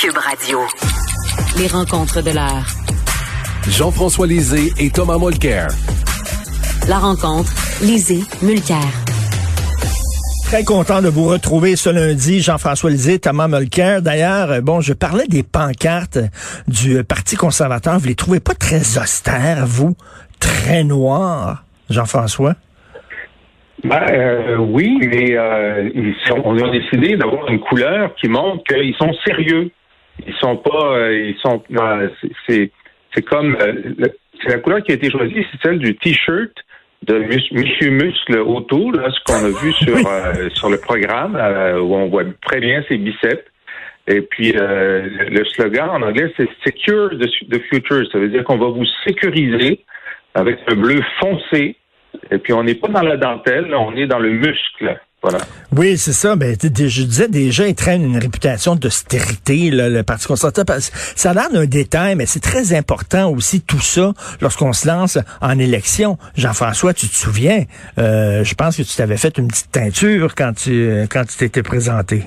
Cube Radio. Les rencontres de l'heure. Jean-François Lisée et Thomas Mulcair. La rencontre, Lisée, Mulcair. Très content de vous retrouver ce lundi, Jean-François Lisée, Thomas Mulcair. D'ailleurs, bon, je parlais des pancartes du Parti conservateur. Vous les trouvez pas très austères, vous? Très noirs, Jean-François? Ben, euh, oui, mais euh, ils sont, on a décidé d'avoir une couleur qui montre qu'ils sont sérieux. Ils sont pas, euh, ils sont, euh, c'est, c'est comme, euh, c'est la couleur qui a été choisie, c'est celle du t-shirt de Monsieur Muscle autour, là, ce qu'on a vu sur euh, sur le programme euh, où on voit très bien ses biceps. Et puis euh, le slogan en anglais c'est Secure the, Future. Ça veut dire qu'on va vous sécuriser avec un bleu foncé. Et puis on n'est pas dans la dentelle, on est dans le muscle. Voilà. Oui, c'est ça. Ben, t- je disais déjà, ils traînent une réputation d'austérité, le Parti conservateur. Ça a l'air d'un détail, mais c'est très important aussi tout ça lorsqu'on se lance en élection. Jean-François, tu te souviens, euh, je pense que tu t'avais fait une petite teinture quand tu quand tu t'étais présenté.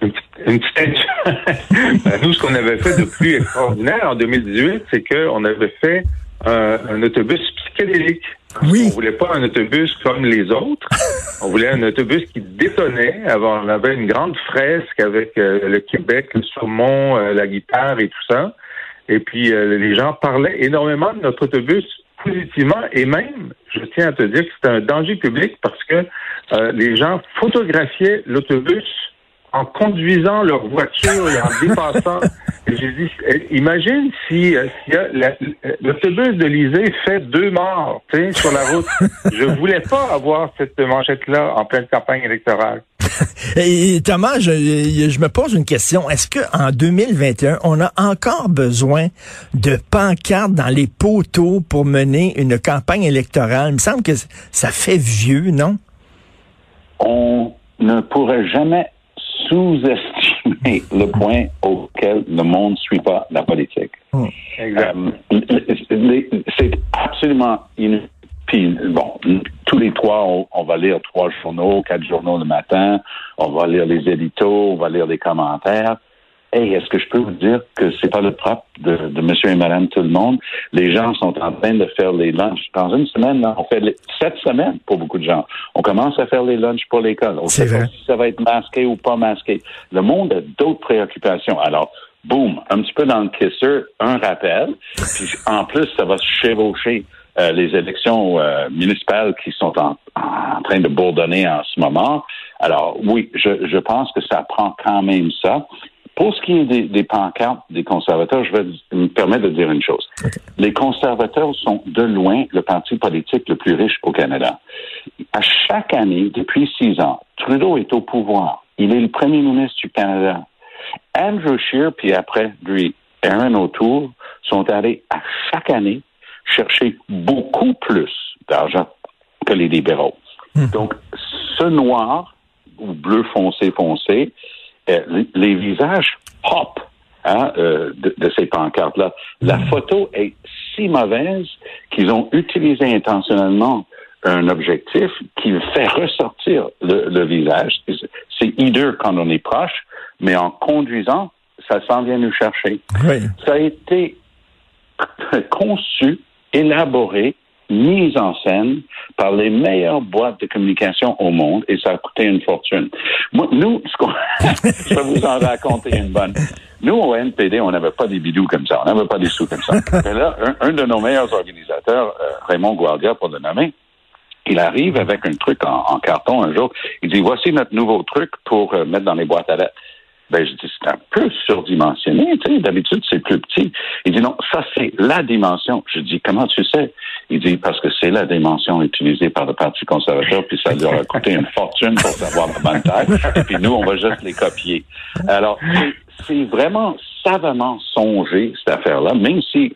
Une petite, une petite teinture. Ben, nous, ce qu'on avait fait de plus extraordinaire en 2018, c'est qu'on avait fait un, un autobus psychédélique. Oui. On voulait pas un autobus comme les autres. On voulait un autobus qui détonnait. Avant, on avait une grande fresque avec euh, le Québec, le saumon, euh, la guitare et tout ça. Et puis, euh, les gens parlaient énormément de notre autobus positivement. Et même, je tiens à te dire que c'était un danger public parce que les gens photographiaient l'autobus en conduisant leur voiture et en dépassant. J'ai dit, eh, imagine si, euh, a la- l'autobus de l'Isée fait deux morts sur la route. Je voulais pas avoir cette manchette-là en pleine campagne électorale. Et Thomas, je, je me pose une question. Est-ce que en 2021, on a encore besoin de pancartes dans les poteaux pour mener une campagne électorale? Il me semble que ça fait vieux, non? on ne pourrait jamais sous-estimer le point auquel le monde ne suit pas la politique. Euh, les- c'est absolument inutile. Puis, bon, tous les trois, on, on va lire trois journaux, quatre journaux le matin, on va lire les éditos, on va lire les commentaires. Hey, est-ce que je peux vous dire que c'est pas le propre de, de monsieur et madame tout le monde? Les gens sont en train de faire les lunchs. Dans une semaine, on fait les, sept semaines pour beaucoup de gens. On commence à faire les lunchs pour l'école. On C'est sait pas vrai. si ça va être masqué ou pas masqué. Le monde a d'autres préoccupations. Alors, boum, un petit peu dans le kisser, un rappel. Puis en plus, ça va se chevaucher euh, les élections euh, municipales qui sont en, en train de bourdonner en ce moment. Alors, oui, je, je pense que ça prend quand même ça. Pour ce qui est des, des pancartes des conservateurs, je vais me permettre de dire une chose. Les conservateurs sont de loin le parti politique le plus riche au Canada. À chaque année, depuis six ans, Trudeau est au pouvoir. Il est le premier ministre du Canada. Andrew Scheer, puis après lui, Aaron O'Toole, sont allés à chaque année chercher beaucoup plus d'argent que les libéraux. Donc, ce noir ou bleu foncé foncé, euh, les, visages pop hein, euh, de, de ces pancartes-là. La photo est si mauvaise qu'ils ont utilisé intentionnellement un objectif qui fait ressortir le, le visage. C'est hideux quand on est proche, mais en conduisant, ça s'en vient nous chercher. Oui. Ça a été conçu, élaboré, mis en scène par les meilleures boîtes de communication au monde et ça a coûté une fortune. Moi, nous, ce qu'on, je vais vous en raconter une bonne. Nous, au NPD, on n'avait pas des bidous comme ça, on n'avait pas des sous comme ça. Mais là, un, un de nos meilleurs organisateurs, euh, Raymond Guardia, pour le nommer, il arrive avec un truc en, en carton un jour. Il dit, voici notre nouveau truc pour euh, mettre dans les boîtes à lettres. Ben, je dis, c'est un peu surdimensionné, tu sais, d'habitude, c'est plus petit. Il dit, non, ça, c'est la dimension. Je dis, comment tu sais? Il dit, parce que c'est la dimension utilisée par le Parti conservateur, puis ça leur a coûté une fortune pour savoir la bonne taille, et puis nous, on va juste les copier. Alors, c'est- c'est vraiment savamment songé, cette affaire-là, même si,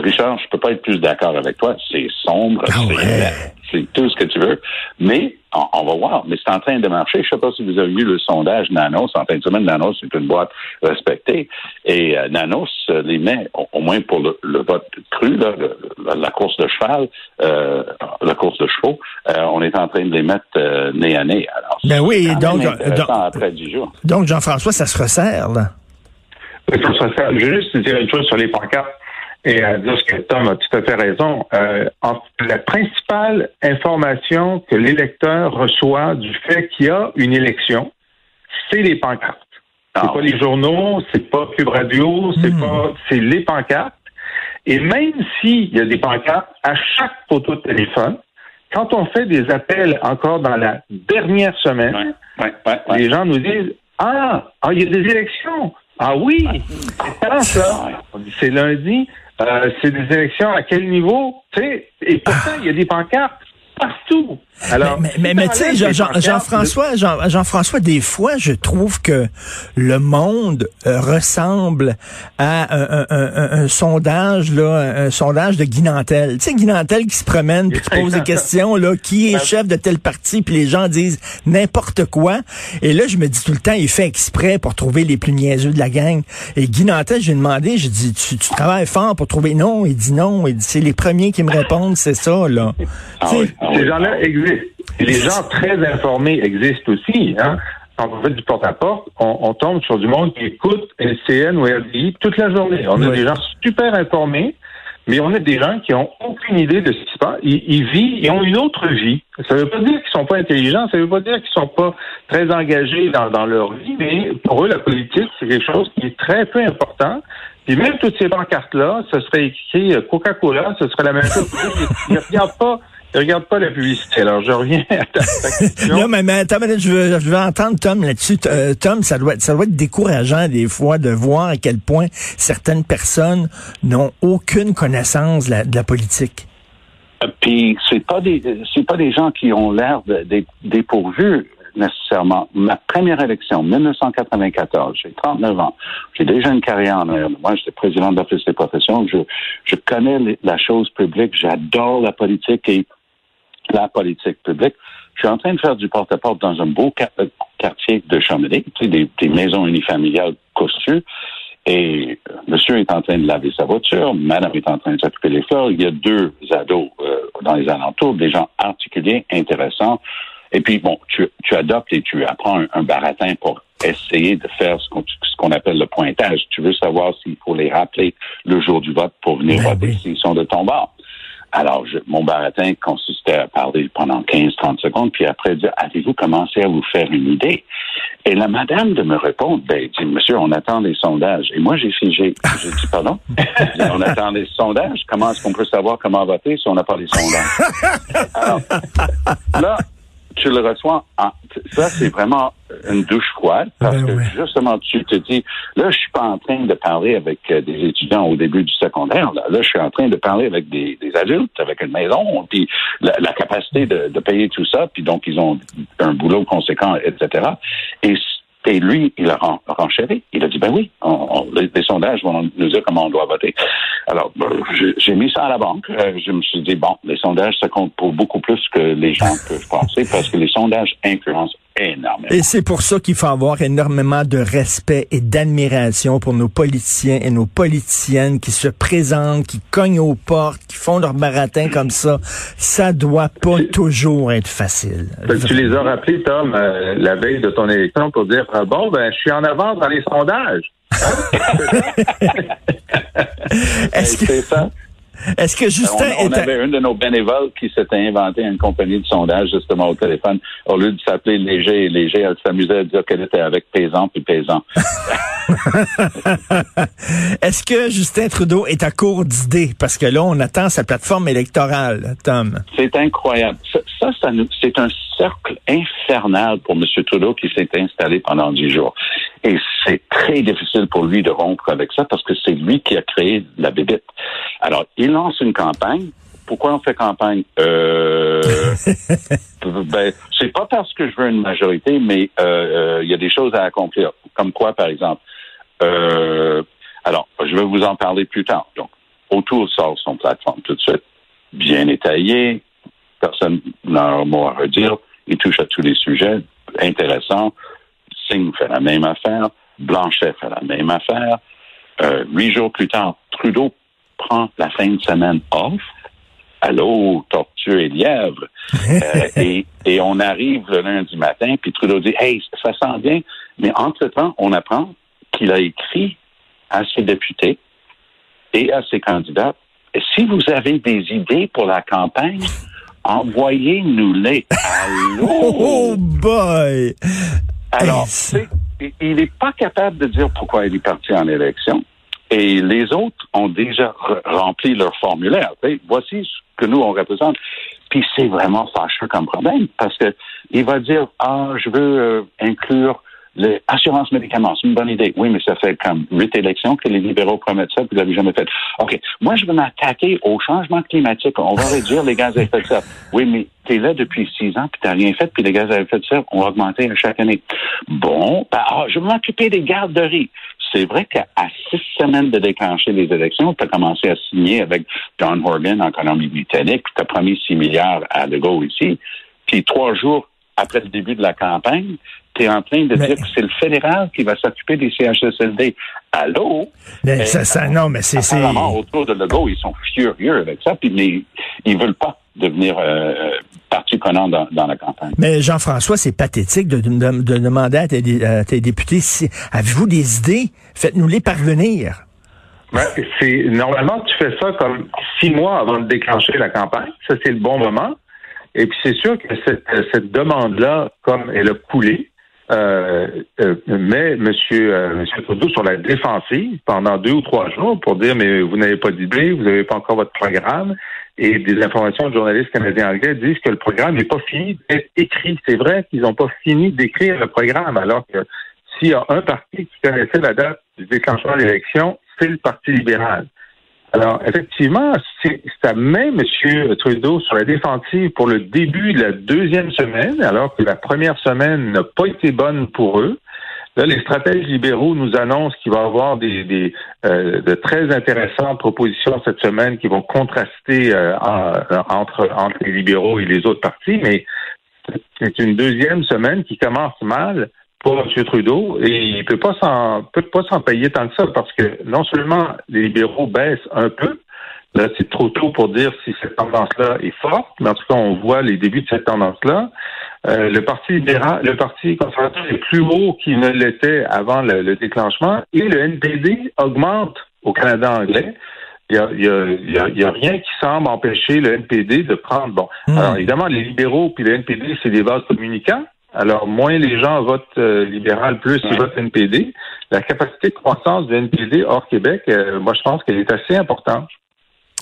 Richard, je peux pas être plus d'accord avec toi, c'est sombre, Ah c'est ouais. laid, c'est tout ce que tu veux, mais on, on va voir, mais c'est en train de marcher. Je sais pas si vous avez vu le sondage Nanos en fin de semaine. Nanos, c'est une boîte respectée. Et euh, Nanos euh, les met, au, au moins pour le, le vote cru, là, le- la, la course de cheval, euh, la course de chevaux, euh, on est en train de les mettre euh, nez à nez. Alors, Ben oui, donc, donc- après 10 jours. Donc, Jean-François, ça se resserre, là. Je veux juste dire une chose sur les pancartes et à dire ce que Tom a tout à fait raison. Euh, la principale information que l'électeur reçoit du fait qu'il y a une élection, c'est les pancartes. C'est ah pas les journaux, c'est pas Cube Radio, c'est hmm. pas, c'est les pancartes. Et même s'il y a des pancartes à chaque photo de téléphone, quand on fait des appels encore dans la dernière semaine, les gens nous disent ah, ah, il y a des élections. Ah oui, c'est ça? C'est lundi. Euh, c'est des élections à quel niveau? Tu sais, et pourtant, il y a des pancartes partout. Alors, mais, mais, tu sais, Jean-François, Jean, Jean, françois des fois, je trouve que le monde euh, ressemble à un, un, un, sondage, là, un sondage de Guinantel. Tu sais, Guinantel qui se promène puis qui pose des questions, là, qui est chef de tel parti, puis les gens disent n'importe quoi. Et là, je me dis tout le temps, il fait exprès pour trouver les plus niaiseux de la gang. Et Guinantel, j'ai demandé, j'ai dit, tu, tu, travailles fort pour trouver non. Il dit non. Il dit, c'est les premiers qui me répondent, c'est ça, là. Ah ah Ces gens-là existent les gens très informés existent aussi. Hein? Quand on fait du porte-à-porte, on, tombe sur du monde qui écoute LCN ou RDI toute la journée. On a des gens super informés, mais on a des gens qui ont aucune idée de ce qui se passe. Ils, vivent, ils ont une autre vie. Ça ne veut pas dire qu'ils sont pas intelligents, ça ne veut pas dire qu'ils sont pas très engagés dans, dans leur vie, mais pour eux, la politique, c'est quelque chose qui est très peu important. Puis même toutes ces pancartes-là, ce serait écrit Coca-Cola, ce serait la même chose. Ils ne regardent pas regarde pas la publicité. Alors, je reviens à ta, question. non, mais, mais attends, je veux, je veux entendre Tom là-dessus. Euh, Tom, ça doit, ça doit être décourageant des fois de voir à quel point certaines personnes n'ont aucune connaissance de la, de la politique. Euh, puis c'est pas des c'est pas des gens qui ont l'air dépourvus nécessairement. Ma première élection, 1994, j'ai 39 ans. J'ai déjà une carrière en arrière. Moi, j'étais président de l'Office des professions. Je, je connais la chose publique. J'adore la politique et la politique publique. Je suis en train de faire du porte-à-porte dans un beau euh, quartier de Chamonix, tu sais, des, maisons unifamiliales costues. Et euh, monsieur est en train de laver sa voiture, madame est en train de s'occuper des fleurs. Il y a deux ados euh, dans les alentours, des gens articulés, intéressants. Et puis, bon, tu, tu adoptes et tu apprends un, baratin pour essayer de faire ce qu'on appelle le pointage. Tu veux savoir s'il faut les rappeler le jour du vote pour venir ben voter s'ils sont de ton bord. Alors, je, mon baratin consistait à parler pendant 15-30 secondes, puis après dire, avez-vous commencé à vous faire une idée? Et la madame de me répondre, ben, dit, monsieur, on attend des sondages. Et moi, j'ai figé. J'ai dit, pardon? on attend des sondages? Comment est-ce qu'on peut savoir comment voter si on n'a pas les sondages? Tu le reçois. En, ça, c'est vraiment une douche froide parce ben que justement, tu te dis, là, je suis pas en train de parler avec euh, des étudiants au début du secondaire. Là, je suis en train de parler avec des, adultes, avec une maison, puis la, capacité de, de, payer tout ça, puis donc ils ont un boulot conséquent, etc. Et et lui, il a renchéri. Il a dit, ben oui, les, sondages vont nous dire comment on doit voter. Alors, ben, j'ai mis ça à la banque. Euh, je me suis dit, bon, les sondages, ça compte pour beaucoup plus que les gens peuvent penser parce que les sondages influencent énormément. Et c'est pour ça qu'il faut avoir énormément de respect et d'admiration pour nos politiciens et nos politiciennes qui se présentent, qui cognent aux portes, qui font leur baratin comme ça. Ça doit pas toujours être facile. Tu les as rappelés, Tom, euh, la veille de ton élection pour dire, ah, bon, ben, je suis en avance dans les sondages. Est-ce que... Ça? Est-ce que Justin on, on avait un de nos bénévoles qui s'était inventé une compagnie de sondage justement au téléphone. Au lieu de s'appeler Léger et Léger, elle s'amusait à dire qu'elle était avec Paysan puis Paysan. Est-ce que Justin Trudeau est à court d'idées? Parce que là, on attend sa plateforme électorale, Tom. C'est incroyable. Ça, ça, c'est un cercle infernal pour M. Trudeau qui s'est installé pendant dix jours. Et c'est très difficile pour lui de rompre avec ça parce que c'est lui qui a créé la bébête. Alors, il lance une campagne. Pourquoi on fait campagne? Euh, ben, c'est pas parce que je veux une majorité, mais euh, euh, il y a des choses à accomplir. Comme quoi, par exemple? Euh, alors, je vais vous en parler plus tard. Donc, autour sort son plateforme tout de suite, bien étayé, personne n'a un mot à redire, il touche à tous les sujets, intéressants. Singh fait la même affaire, Blanchet fait la même affaire. Euh, huit jours plus tard, Trudeau prend la fin de semaine off. Allô, tortue et lièvre. Euh, et, et on arrive le lundi matin, puis Trudeau dit, hey, ça sent bien. Mais entre-temps, on apprend qu'il a écrit à ses députés et à ses candidats, si vous avez des idées pour la campagne, envoyez-nous-les. Allô? Oh boy! Alors, il n'est pas capable de dire pourquoi il est parti en élection. Et les autres ont déjà rempli leur formulaire. voici ce que nous, on représente. Puis c'est vraiment fâcheux comme problème parce que il va dire, ah, je veux euh, inclure L'assurance médicaments, c'est une bonne idée. Oui, mais ça fait comme huit élections que les libéraux promettent ça, puis vous l'avez jamais fait. OK. Moi, je veux m'attaquer au changement climatique. On va réduire les gaz à effet de serre. Oui, mais tu es là depuis six ans, puis tu rien fait, puis les gaz à effet de serre ont augmenté chaque année. Bon, ben, ah, je veux m'occuper des garderies. C'est vrai qu'à six semaines de déclencher les élections, tu as commencé à signer avec John Horgan en Colombie-Britannique, tu as promis six milliards à De Gaulle ici. Puis trois jours après le début de la campagne, tu es en train de dire que c'est le fédéral qui va s'occuper des CHSLD. Allô? Mais ça, ça, non, mais c'est... autour de Legault, ils sont furieux avec ça, puis mais, ils veulent pas devenir euh, partie prenante dans, la campagne. Mais Jean-François, c'est pathétique de, de, demander à tes, députés, si, avez-vous des idées? Faites-nous les parvenir. Ben, c'est normalement tu fais ça comme six mois avant de déclencher la campagne. Ça c'est le bon moment. Et puis c'est sûr que cette, cette demande-là, comme elle a coulé, euh, euh, met M. Euh, monsieur Trudeau sur la défensive pendant deux ou trois jours pour dire mais vous n'avez pas d'idée, vous n'avez pas encore votre programme. Et des informations de journalistes canadiens anglais disent que le programme n'est pas fini d'être écrit. C'est vrai qu'ils n'ont pas fini d'écrire le programme, alors que s'il y a un parti qui connaissait la date du déclenchement de l'élection, c'est le Parti libéral. Alors, effectivement, ça met M. Trudeau sur la défensive pour le début de la deuxième semaine, alors que la première semaine n'a pas été bonne pour eux. Là, les stratèges libéraux nous annoncent qu'il va y avoir des, euh, de très intéressantes propositions cette semaine qui vont contraster euh, entre, entre les libéraux et les autres partis, mais c'est une deuxième semaine qui commence mal pour M. Trudeau et il peut pas s'en peut pas s'en payer tant que ça parce que non seulement les libéraux baissent un peu, là c'est trop tôt pour dire si cette tendance-là est forte, mais en tout cas on voit les débuts de cette tendance-là. Euh, le parti libéral, le parti conservateur est plus haut qu'il ne l'était avant le, déclenchement et le NPD augmente au Canada anglais. Il y a, y a, y a, rien qui semble empêcher le NPD de prendre. Bon, hmm. alors évidemment les libéraux puis le NPD c'est des bases communicants. Alors, moins les gens votent euh, libéral, plus ils votent NPD. La capacité de croissance du NPD hors Québec, euh, moi, je pense qu'elle est assez importante.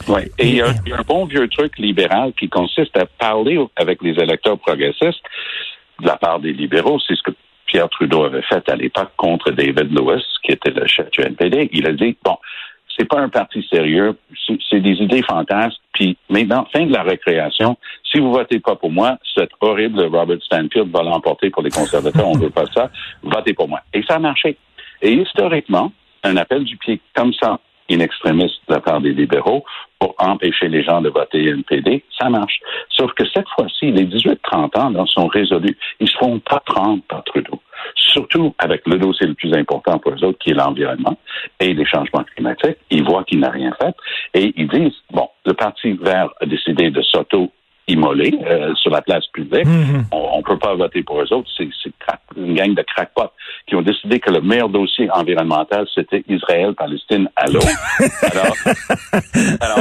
Oui. Et il y, a, un bon vieux truc libéral qui consiste à parler avec les électeurs progressistes de la part des libéraux. C'est ce que Pierre Trudeau avait fait à l'époque contre David Lewis, qui était le chef du NPD. Il a dit, bon, c'est pas un parti sérieux, c'est des idées fantasques. Puis maintenant, fin de la récréation, si vous votez pas pour moi, cet horrible Robert Stanfield va l'emporter pour les conservateurs, on veut pas ça, votez pour moi. Et ça a marché. Et historiquement, un appel du pied comme ça, in extremis de la part des libéraux, pour empêcher les gens de voter NPD, ça marche. Sauf que cette fois-ci, les 18-30 ans sont résolus. Ils ne se font pas prendre par Trudeau. Surtout avec le dossier le plus important pour eux autres, qui est l'environnement et les changements climatiques. Ils voient qu'il n'a rien fait et ils disent, bon, le Parti vert a décidé de s'auto immolés euh, sur la place publique. Mhm. On ne peut pas voter pour eux autres. C'est une gang de crackpots qui ont décidé que le meilleur dossier environnemental, c'était Israël-Palestine à l'eau. alors, alors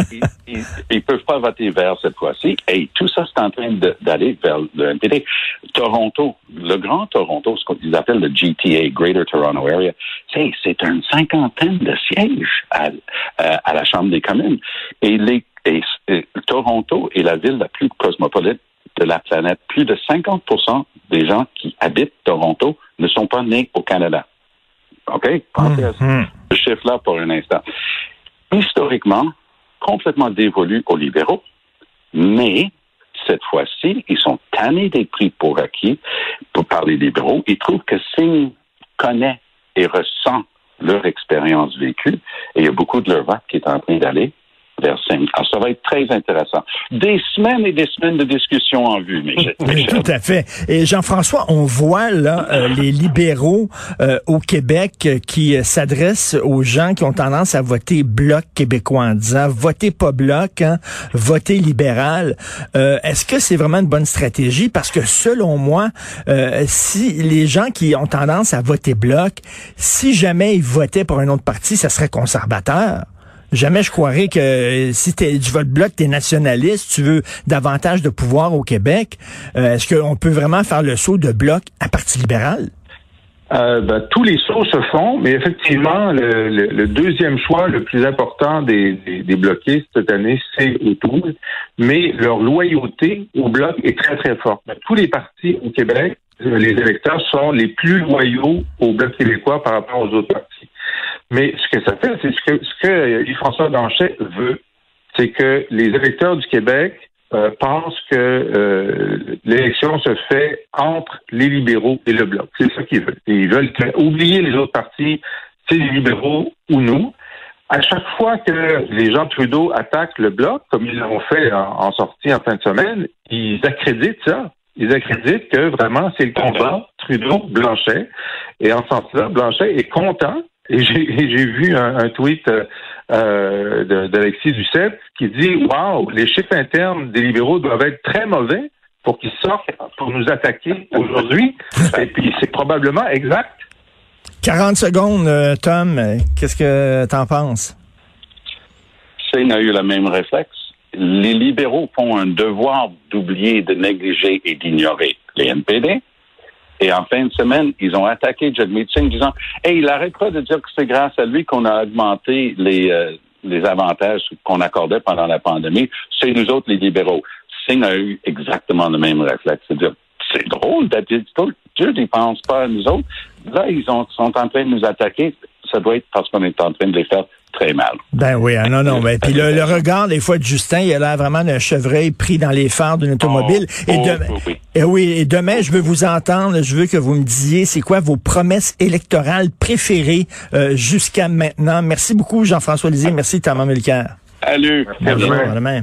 ils, ne peuvent pas voter vert cette fois-ci. Et tout ça, c'est en train d'aller vers le NPD. Toronto, le Grand Toronto, ce qu'ils appellent le GTA, Greater Toronto Area, c'est une cinquantaine de sièges à, à la Chambre des communes. Et les et, Toronto est la ville la plus cosmopolite de la planète. Plus de 50% des gens qui habitent Toronto ne sont pas nés au Canada. OK? Pensez à mm-hmm. ce chiffre-là pour un instant. Historiquement, complètement dévolu aux libéraux, mais cette fois-ci, ils sont tannés des prix pour acquis pour, par les libéraux. Ils trouvent que s'ils connaissent et ressentent leur expérience vécue, et il y a beaucoup de leur vote qui est en train d'aller Alors, ça va être très intéressant. Des semaines et des semaines de discussion en vue, mais Tout à fait. Et Jean-François, on voit là euh, les libéraux euh, au Québec euh, qui s'adressent aux gens qui ont tendance à voter bloc québécois en disant votez pas bloc, hein, votez libéral. Est-ce que c'est vraiment une bonne stratégie? Parce que selon moi, si les gens qui ont tendance à voter bloc, si jamais ils votaient pour un autre parti, ça serait conservateur. Jamais je croirais que euh, si tu votes bloc, tu es nationaliste, tu veux davantage de pouvoir au Québec. Euh, est-ce qu'on peut vraiment faire le saut de bloc à Parti libéral? Euh, ben, tous les sauts se font, mais effectivement, le, deuxième choix le plus important des, des, cette année, c'est Autour. Mais leur loyauté au bloc est très, très forte. Tous les partis au Québec, les électeurs sont les plus loyaux au bloc québécois par rapport aux autres partis. Mais ce que ça fait, c'est ce que, ce que François Danchet veut, c'est que les électeurs du Québec euh, pensent que euh, l'élection se fait entre les libéraux et le bloc. C'est ça qu'ils veulent. ils veulent oublier les autres partis, c'est les libéraux ou nous. À chaque fois que les gens Trudeau attaquent le bloc, comme ils l'ont fait en, sortie en fin de semaine, ils accréditent ça. Ils accréditent que vraiment c'est le combat Trudeau-Blanchet. Et en ce sens-là, Blanchet est content et j'ai vu un, tweet euh, d'Alexis Duceppe qui dit Waouh, les chiffres internes des libéraux doivent être très mauvais pour qu'ils sortent pour nous attaquer aujourd'hui. Et puis c'est probablement exact. 40 secondes, euh, Tom. Qu'est-ce que tu en penses? C'est a eu le même réflexe. Les libéraux font un devoir d'oublier, de négliger et d'ignorer les NPD. Et en fin de semaine, ils ont attaqué Jagmeet Singh disant Hey, il n'arrête pas de dire que c'est grâce à lui qu'on a augmenté les, euh, les avantages qu'on accordait pendant la pandémie. C'est nous autres, les libéraux. Singh a eu exactement le même réflexe. C'est-à-dire, c'est drôle d'être Dieu ne pense pas à nous autres. Là, ils sont en train de nous attaquer. Ça doit être parce qu'on est en train de les faire très mal. Ben oui, ah non, non. Ben, puis le, regard, des fois, de Justin, il a l'air vraiment d'un chevreuil pris dans les phares d'une automobile. Oh, et, demain, oh, et oui, et demain, je veux vous entendre. Je veux que vous me disiez, c'est quoi vos promesses électorales préférées euh, jusqu'à maintenant? Merci beaucoup, Jean-François Lisée. Merci, Thomas Mulcair. Salut. Bonjour, à demain.